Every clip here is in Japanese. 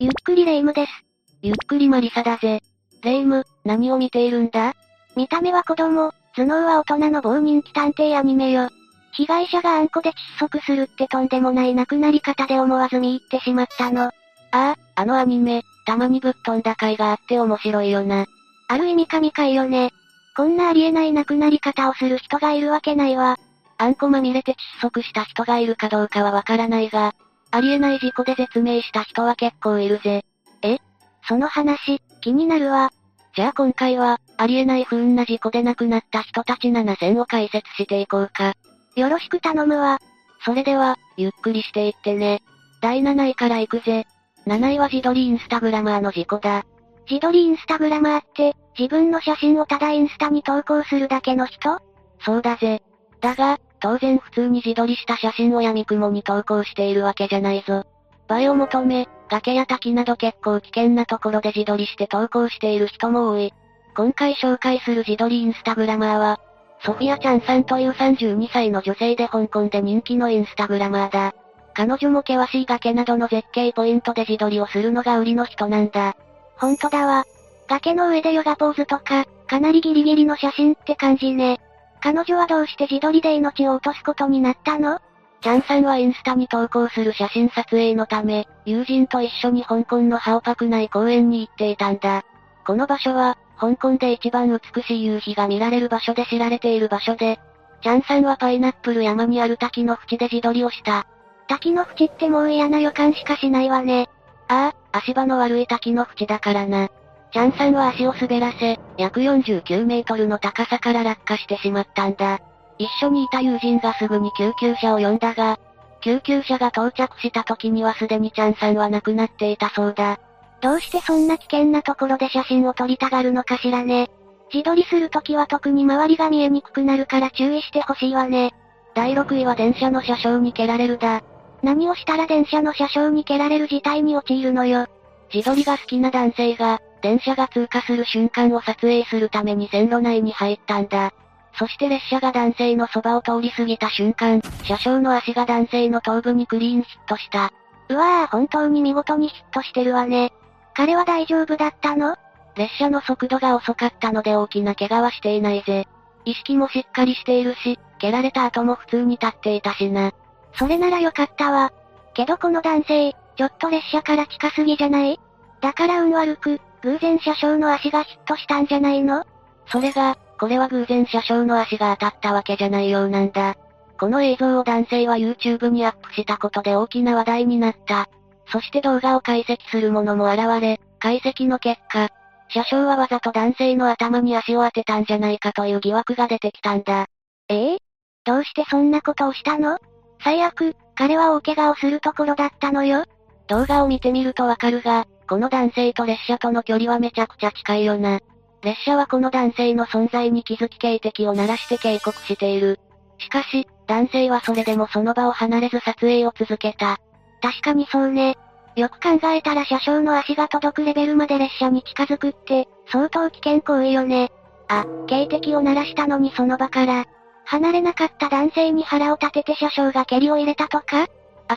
ゆっくりレ夢ムです。ゆっくりマリサだぜ。レ夢ム、何を見ているんだ？見た目は子供、頭脳は大人の某人気探偵アニメよ。被害者があんこで窒息するってとんでもない亡くなり方で思わず見入ってしまったの。ああ、あのアニメ、たまにぶっ飛んだ回があって面白いよな。ある意味神回よね。こんなありえない亡くなり方をする人がいるわけないわ。あんこまみれて窒息した人がいるかどうかはわからないが、ありえない事故で絶命した人は結構いるぜ。え？その話、気になるわ。じゃあ今回は、ありえない不運な事故で亡くなった人たち7選を解説していこうか。よろしく頼むわ。それでは、ゆっくりしていってね。第7位から行くぜ。7位は自撮りインスタグラマーの事故だ。自撮りインスタグラマーって、自分の写真をただインスタに投稿するだけの人？そうだぜ。だが、当然普通に自撮りした写真を闇雲に投稿しているわけじゃないぞ。映えを求め、崖や滝など結構危険なところで自撮りして投稿している人も多い。今回紹介する自撮りインスタグラマーは、ソフィアちゃんさんという32歳の女性で香港で人気のインスタグラマーだ。彼女も険しい崖などの絶景ポイントで自撮りをするのが売りの人なんだ。ほんとだわ。崖の上でヨガポーズとか、かなりギリギリの写真って感じね。彼女はどうして自撮りで命を落とすことになったの？チャンさんはインスタに投稿する写真撮影のため、友人と一緒に香港のハオパク内公園に行っていたんだ。この場所は、香港で一番美しい夕日が見られる場所で知られている場所で、チャンさんはパイナップル山にある滝の縁で自撮りをした。滝の縁ってもう嫌な予感しかしないわね。ああ、足場の悪い滝の縁だからな。チャンさんは足を滑らせ、約49メートルの高さから落下してしまったんだ。一緒にいた友人がすぐに救急車を呼んだが、救急車が到着した時にはすでにチャンさんは亡くなっていたそうだ。どうしてそんな危険なところで写真を撮りたがるのかしらね。自撮りするときは特に周りが見えにくくなるから注意してほしいわね。第6位は電車の車掌に蹴られるだ。何をしたら電車の車掌に蹴られる事態に陥るのよ。自撮りが好きな男性が、電車が通過する瞬間を撮影するために線路内に入ったんだ。そして列車が男性のそばを通り過ぎた瞬間、車掌の足が男性の頭部にクリーンヒットした。うわぁ、本当に見事にヒットしてるわね。彼は大丈夫だったの？列車の速度が遅かったので大きな怪我はしていないぜ。意識もしっかりしているし、蹴られた後も普通に立っていたしな。それならよかったわ。けどこの男性、ちょっと列車から近すぎじゃない？だから運悪く、偶然車掌の足がヒットしたんじゃないの？それが、これは偶然車掌の足が当たったわけじゃないようなんだ。この映像を男性は YouTube にアップしたことで大きな話題になった。そして動画を解析する者も現れ、解析の結果、車掌はわざと男性の頭に足を当てたんじゃないかという疑惑が出てきたんだ。ええ？どうしてそんなことをしたの？最悪、彼は大怪我をするところだったのよ。動画を見てみるとわかるが、この男性と列車との距離はめちゃくちゃ近いよな。列車はこの男性の存在に気づき警笛を鳴らして警告している。しかし、男性はそれでもその場を離れず撮影を続けた。確かにそうね。よく考えたら車掌の足が届くレベルまで列車に近づくって、相当危険行為よね。あ、警笛を鳴らしたのにその場から、離れなかった男性に腹を立てて車掌が蹴りを入れたとか？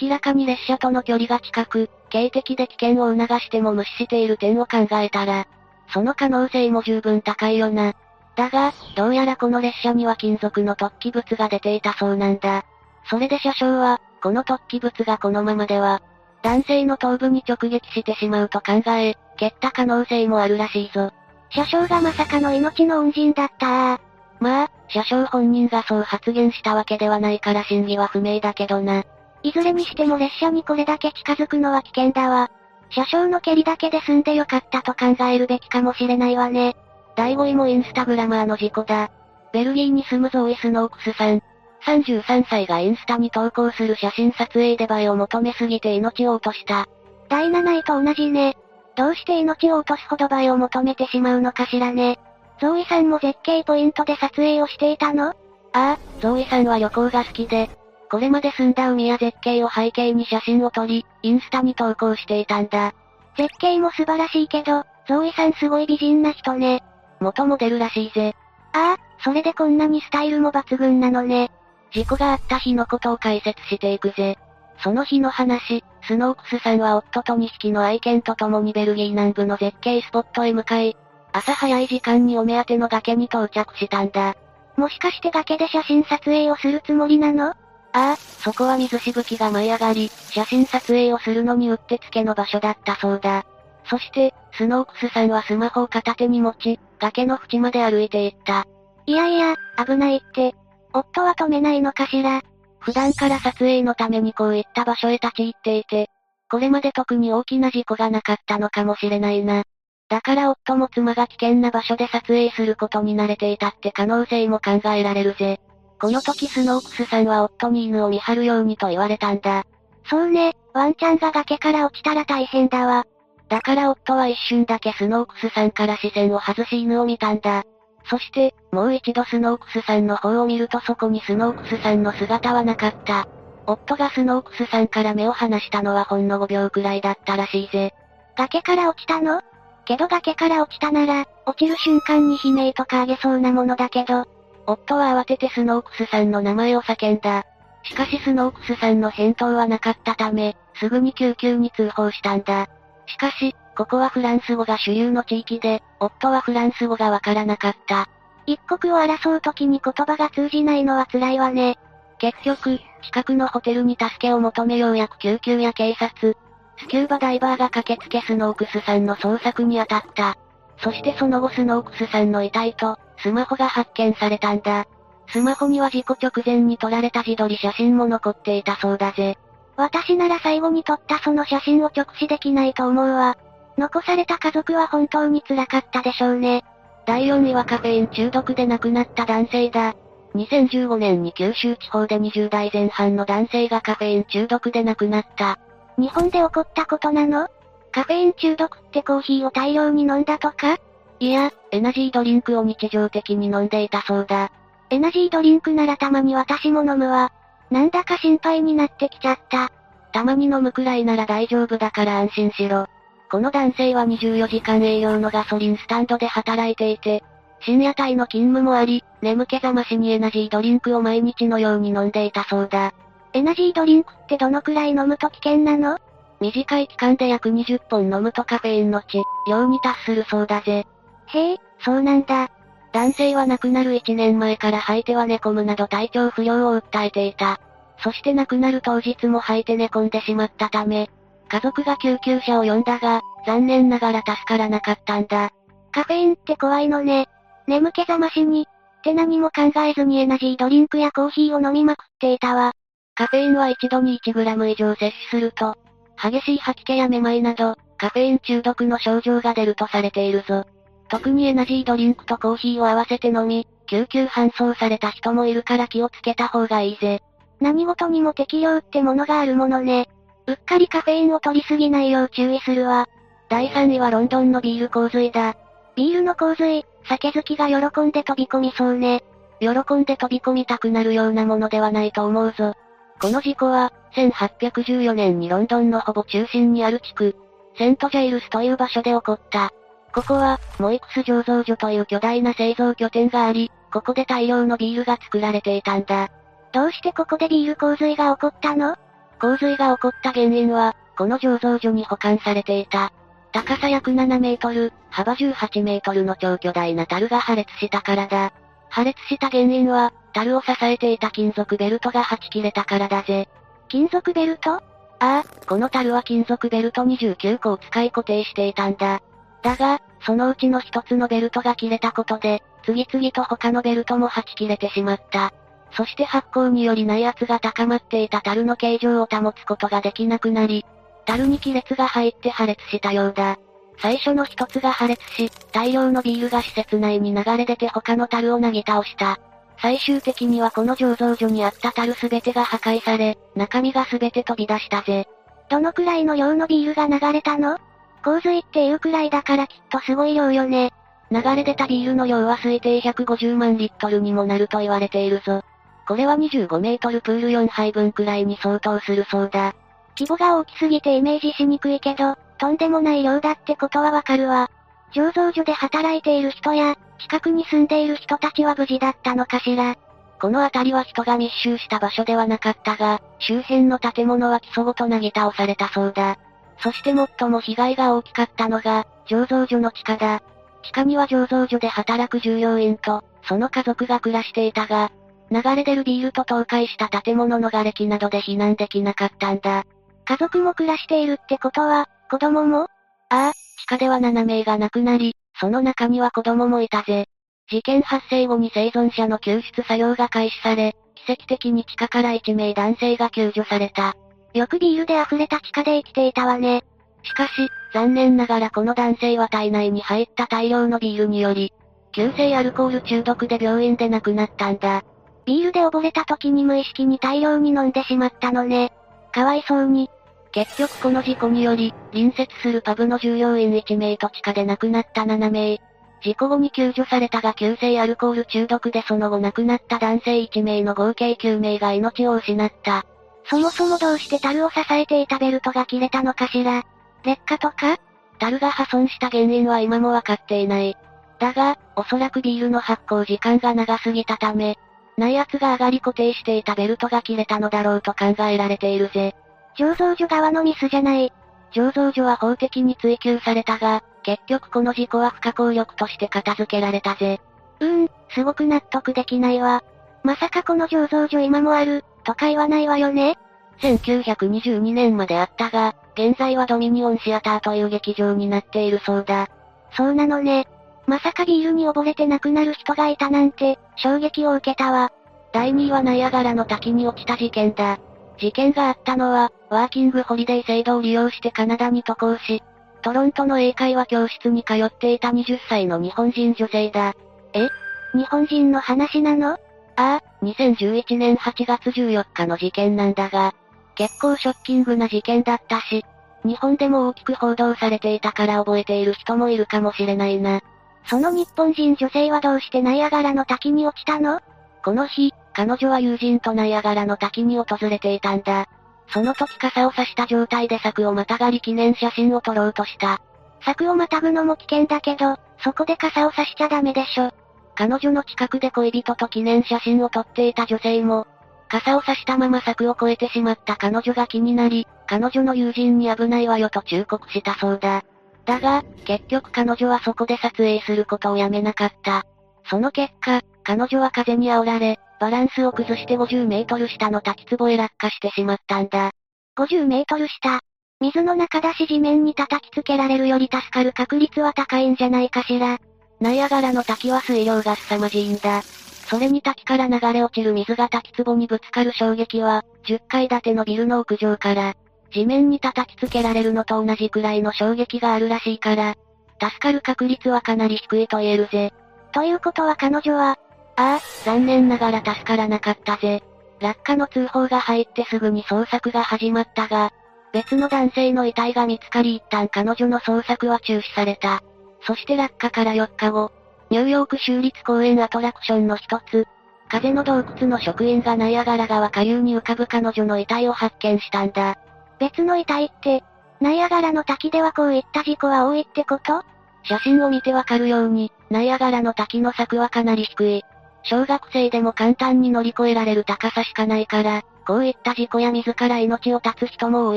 明らかに列車との距離が近く、警笛で危険を促しても無視している点を考えたら、その可能性も十分高いよな。だが、どうやらこの列車には金属の突起物が出ていたそうなんだ。それで車掌は、この突起物がこのままでは、男性の頭部に直撃してしまうと考え、蹴った可能性もあるらしいぞ。車掌がまさかの命の恩人だったまあ、車掌本人がそう発言したわけではないから真偽は不明だけどな。いずれにしても列車にこれだけ近づくのは危険だわ。車掌の蹴りだけで済んでよかったと考えるべきかもしれないわね。第5位もインスタグラマーの事故だ。ベルギーに住むゾーイ・スノークスさん。33歳がインスタに投稿する写真撮影で映えを求めすぎて命を落とした。第7位と同じね。どうして命を落とすほど映えを求めてしまうのかしらね。ゾーイさんも絶景ポイントで撮影をしていたの？ああ、ゾーイさんは旅行が好きで、これまで住んだ海や絶景を背景に写真を撮り、インスタに投稿していたんだ。絶景も素晴らしいけど、ゾーイさんすごい美人な人ね。元モデルらしいぜ。ああ、それでこんなにスタイルも抜群なのね。事故があった日のことを解説していくぜ。その日の話、スノークスさんは夫と2匹の愛犬と共にベルギー南部の絶景スポットへ向かい、朝早い時間にお目当ての崖に到着したんだ。もしかして崖で写真撮影をするつもりなの？ああ、そこは水しぶきが舞い上がり、写真撮影をするのにうってつけの場所だったそうだ。そして、スノークスさんはスマホを片手に持ち、崖の縁まで歩いていった。いやいや、危ないって。夫は止めないのかしら。普段から撮影のためにこういった場所へ立ち入っていて、これまで特に大きな事故がなかったのかもしれないな。だから夫も妻が危険な場所で撮影することに慣れていたって可能性も考えられるぜ。この時スノークスさんは夫に犬を見張るようにと言われたんだ。そうね、ワンちゃんが崖から落ちたら大変だわ。だから夫は一瞬だけスノークスさんから視線を外し犬を見たんだ。そして、もう一度スノークスさんの方を見るとそこにスノークスさんの姿はなかった。夫がスノークスさんから目を離したのはほんの5秒くらいだったらしいぜ。崖から落ちたの？けど崖から落ちたなら、落ちる瞬間に悲鳴とかあげそうなものだけど。夫は慌ててスノークスさんの名前を叫んだ。しかしスノークスさんの返答はなかったため、すぐに救急に通報したんだ。しかし、ここはフランス語が主流の地域で、夫はフランス語がわからなかった。一刻を争う時に言葉が通じないのは辛いわね。結局、近くのホテルに助けを求めようやく救急や警察、スキューバダイバーが駆けつけスノークスさんの捜索に当たった。そしてその後スノークスさんの遺体と、スマホが発見されたんだ。スマホには事故直前に撮られた自撮り写真も残っていたそうだぜ。私なら最後に撮ったその写真を直視できないと思うわ。残された家族は本当に辛かったでしょうね。第4位はカフェイン中毒で亡くなった男性だ。2015年に九州地方で20代前半の男性がカフェイン中毒で亡くなった。日本で起こったことなの？カフェイン中毒ってコーヒーを大量に飲んだとか？いや、エナジードリンクを日常的に飲んでいたそうだ。エナジードリンクならたまに私も飲むわ。なんだか心配になってきちゃった。たまに飲むくらいなら大丈夫だから安心しろ。この男性は24時間営業のガソリンスタンドで働いていて、深夜帯の勤務もあり、眠気覚ましにエナジードリンクを毎日のように飲んでいたそうだ。エナジードリンクってどのくらい飲むと危険なの？短い期間で約20本飲むとカフェインの値、量に達するそうだぜ。へえ、そうなんだ。男性は亡くなる1年前から吐いては寝込むなど体調不良を訴えていた。そして亡くなる当日も吐いて寝込んでしまったため、家族が救急車を呼んだが、残念ながら助からなかったんだ。カフェインって怖いのね。眠気覚ましに。って何も考えずにエナジードリンクやコーヒーを飲みまくっていたわ。カフェインは一度に 1g 以上摂取すると、激しい吐き気やめまいなど、カフェイン中毒の症状が出るとされているぞ。特にエナジードリンクとコーヒーを合わせて飲み、救急搬送された人もいるから気をつけた方がいいぜ。何事にも適量ってものがあるものね。うっかりカフェインを取りすぎないよう注意するわ。第3位はロンドンのビール洪水だ。ビールの洪水、酒好きが喜んで飛び込みそうね。喜んで飛び込みたくなるようなものではないと思うぞ。この事故は、1814年にロンドンのほぼ中心にある地区、セントジェイルスという場所で起こった。ここは、モイクス醸造所という巨大な製造拠点があり、ここで大量のビールが作られていたんだ。どうしてここでビール洪水が起こったの？洪水が起こった原因は、この醸造所に保管されていた。高さ約7メートル、幅18メートルの超巨大な樽が破裂したからだ。破裂した原因は、樽を支えていた金属ベルトがはち切れたからだぜ。金属ベルト？ああ、この樽は金属ベルト29個を使い固定していたんだ。だが、そのうちの一つのベルトが切れたことで、次々と他のベルトもはち切れてしまった。そして発酵により内圧が高まっていた樽の形状を保つことができなくなり、樽に亀裂が入って破裂したようだ。最初の一つが破裂し、大量のビールが施設内に流れ出て他の樽をなぎ倒した。最終的にはこの醸造所にあった樽すべてが破壊され、中身がすべて飛び出したぜ。どのくらいの量のビールが流れたの？洪水っていうくらいだからきっとすごい量よね。流れ出たビールの量は推定150万リットルにもなると言われているぞ。これは25メートルプール4杯分くらいに相当するそうだ。規模が大きすぎてイメージしにくいけど、とんでもない量だってことはわかるわ。醸造所で働いている人や、近くに住んでいる人たちは無事だったのかしら。この辺りは人が密集した場所ではなかったが、周辺の建物は基礎ごとなぎ倒されたそうだ。そして最も被害が大きかったのが、醸造所の地下だ。地下には醸造所で働く従業員と、その家族が暮らしていたが、流れ出るビールと倒壊した建物の瓦礫などで避難できなかったんだ。家族も暮らしているってことは、子供も？ああ、地下では7名が亡くなり、その中には子供もいたぜ。事件発生後に生存者の救出作業が開始され、奇跡的に地下から1名男性が救助された。よくビールで溢れた地下で生きていたわね。しかし、残念ながらこの男性は体内に入った大量のビールにより、急性アルコール中毒で病院で亡くなったんだ。ビールで溺れた時に無意識に大量に飲んでしまったのね。かわいそうに。結局この事故により、隣接するパブの従業員1名と地下で亡くなった7名。事故後に救助されたが急性アルコール中毒でその後亡くなった男性1名の合計9名が命を失った。そもそもどうして樽を支えていたベルトが切れたのかしら？劣化とか？樽が破損した原因は今もわかっていない。だが、おそらくビールの発酵時間が長すぎたため、内圧が上がり固定していたベルトが切れたのだろうと考えられているぜ。醸造所側のミスじゃない。醸造所は法的に追及されたが、結局この事故は不可抗力として片付けられたぜ。うーん、すごく納得できないわ。まさかこの醸造所今もある、とか言わないわよね1922年まであったが、現在はドミニオンシアターという劇場になっているそうだ。そうなのね。まさかビールに溺れて亡くなる人がいたなんて、衝撃を受けたわ。第2位はナイアガラの滝に落ちた事件だ。事件があったのは、ワーキングホリデー制度を利用してカナダに渡航し、トロントの英会話教室に通っていた20歳の日本人女性だ。え？日本人の話なの？ああ、2011年8月14日の事件なんだが、結構ショッキングな事件だったし、日本でも大きく報道されていたから覚えている人もいるかもしれないな。その日本人女性はどうしてナイアガラの滝に落ちたの？この日、彼女は友人とナイアガラの滝に訪れていたんだ。その時傘を差した状態で柵をまたがり記念写真を撮ろうとした。柵をまたぐのも危険だけど、そこで傘を差しちゃダメでしょ。彼女の近くで恋人と記念写真を撮っていた女性も、傘を差したまま柵を越えてしまった彼女が気になり、彼女の友人に危ないわよと忠告したそうだ。だが、結局彼女はそこで撮影することをやめなかった。その結果、彼女は風に煽られ、バランスを崩して50メートル下の滝壺へ落下してしまったんだ。50メートル下。水の中だし地面に叩きつけられるより助かる確率は高いんじゃないかしら。ナイアガラの滝は水量が凄まじいんだ。それに滝から流れ落ちる水が滝壺にぶつかる衝撃は、10階建てのビルの屋上から、地面に叩きつけられるのと同じくらいの衝撃があるらしいから、助かる確率はかなり低いと言えるぜ。ということは彼女は、ああ、残念ながら助からなかったぜ。落下の通報が入ってすぐに捜索が始まったが、別の男性の遺体が見つかり一旦彼女の捜索は中止された。そして落下から4日後、ニューヨーク州立公園アトラクションの一つ、風の洞窟の職員がナイアガラ川下流に浮かぶ彼女の遺体を発見したんだ。別の遺体って、ナイアガラの滝ではこういった事故は多いってこと？写真を見てわかるように、ナイアガラの滝の柵はかなり低い。小学生でも簡単に乗り越えられる高さしかないから、こういった事故や自ら命を絶つ人も多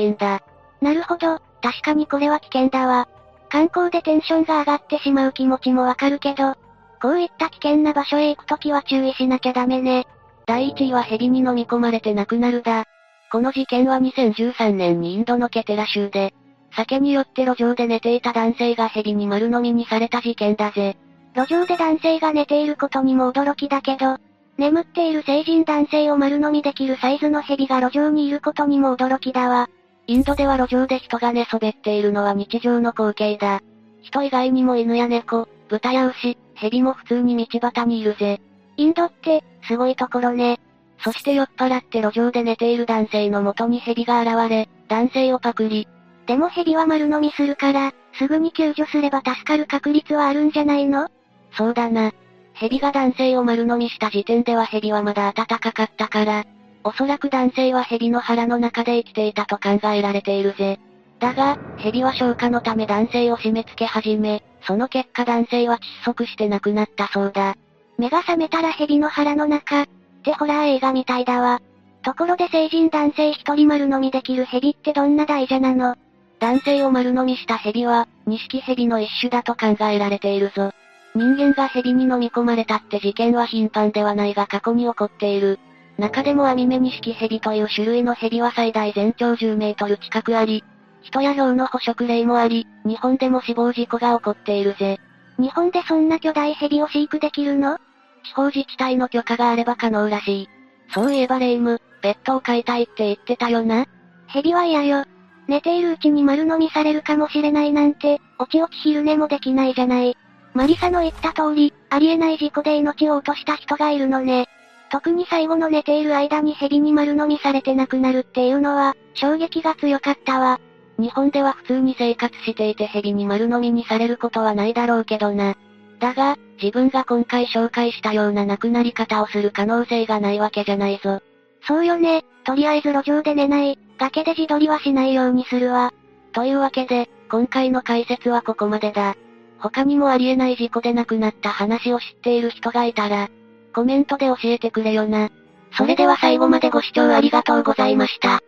いんだ。なるほど、確かにこれは危険だわ。観光でテンションが上がってしまう気持ちもわかるけど、こういった危険な場所へ行くときは注意しなきゃダメね。第1位は蛇に飲み込まれて亡くなるだ。この事件は2013年にインドのケテラ州で、酒によって路上で寝ていた男性が蛇に丸飲みにされた事件だぜ。路上で男性が寝ていることにも驚きだけど、眠っている成人男性を丸飲みできるサイズの蛇が路上にいることにも驚きだわ。インドでは路上で人が寝そべっているのは日常の光景だ。人以外にも犬や猫、豚や牛、蛇も普通に道端にいるぜ。インドって、すごいところね。そして酔っ払って路上で寝ている男性の元に蛇が現れ、男性をパクリ。でも蛇は丸飲みするから、すぐに救助すれば助かる確率はあるんじゃないの？そうだな。蛇が男性を丸飲みした時点では蛇はまだ暖かかったから、おそらく男性は蛇の腹の中で生きていたと考えられているぜ。だが、蛇は消化のため男性を締め付け始め、その結果男性は窒息して亡くなったそうだ。目が覚めたら蛇の腹の中。ってホラー映画みたいだわ。ところで成人男性一人丸飲みできる蛇ってどんな大蛇なの？男性を丸飲みした蛇は、錦蛇の一種だと考えられているぞ。人間が蛇に飲み込まれたって事件は頻繁ではないが過去に起こっている。中でも網目錦蛇という種類の蛇は最大全長10メートル近くあり、人や豹の捕食例もあり、日本でも死亡事故が起こっているぜ。日本でそんな巨大蛇を飼育できるの？地方自治体の許可があれば可能らしい。そういえばレイム、ベッドを飼いたいって言ってたよな蛇は嫌よ。寝ているうちに丸飲みされるかもしれないなんて、おちおち昼寝もできないじゃない。マリサの言った通り、ありえない事故で命を落とした人がいるのね。特に最後の寝ている間に蛇に丸飲みされて亡くなるっていうのは、衝撃が強かったわ。日本では普通に生活していて蛇に丸飲みにされることはないだろうけどな。だが、自分が今回紹介したような亡くなり方をする可能性がないわけじゃないぞ。そうよね、とりあえず路上で寝ない、崖で自撮りはしないようにするわ。というわけで、今回の解説はここまでだ。他にもありえない事故で亡くなった話を知っている人がいたら、コメントで教えてくれよな。それでは最後までご視聴ありがとうございました。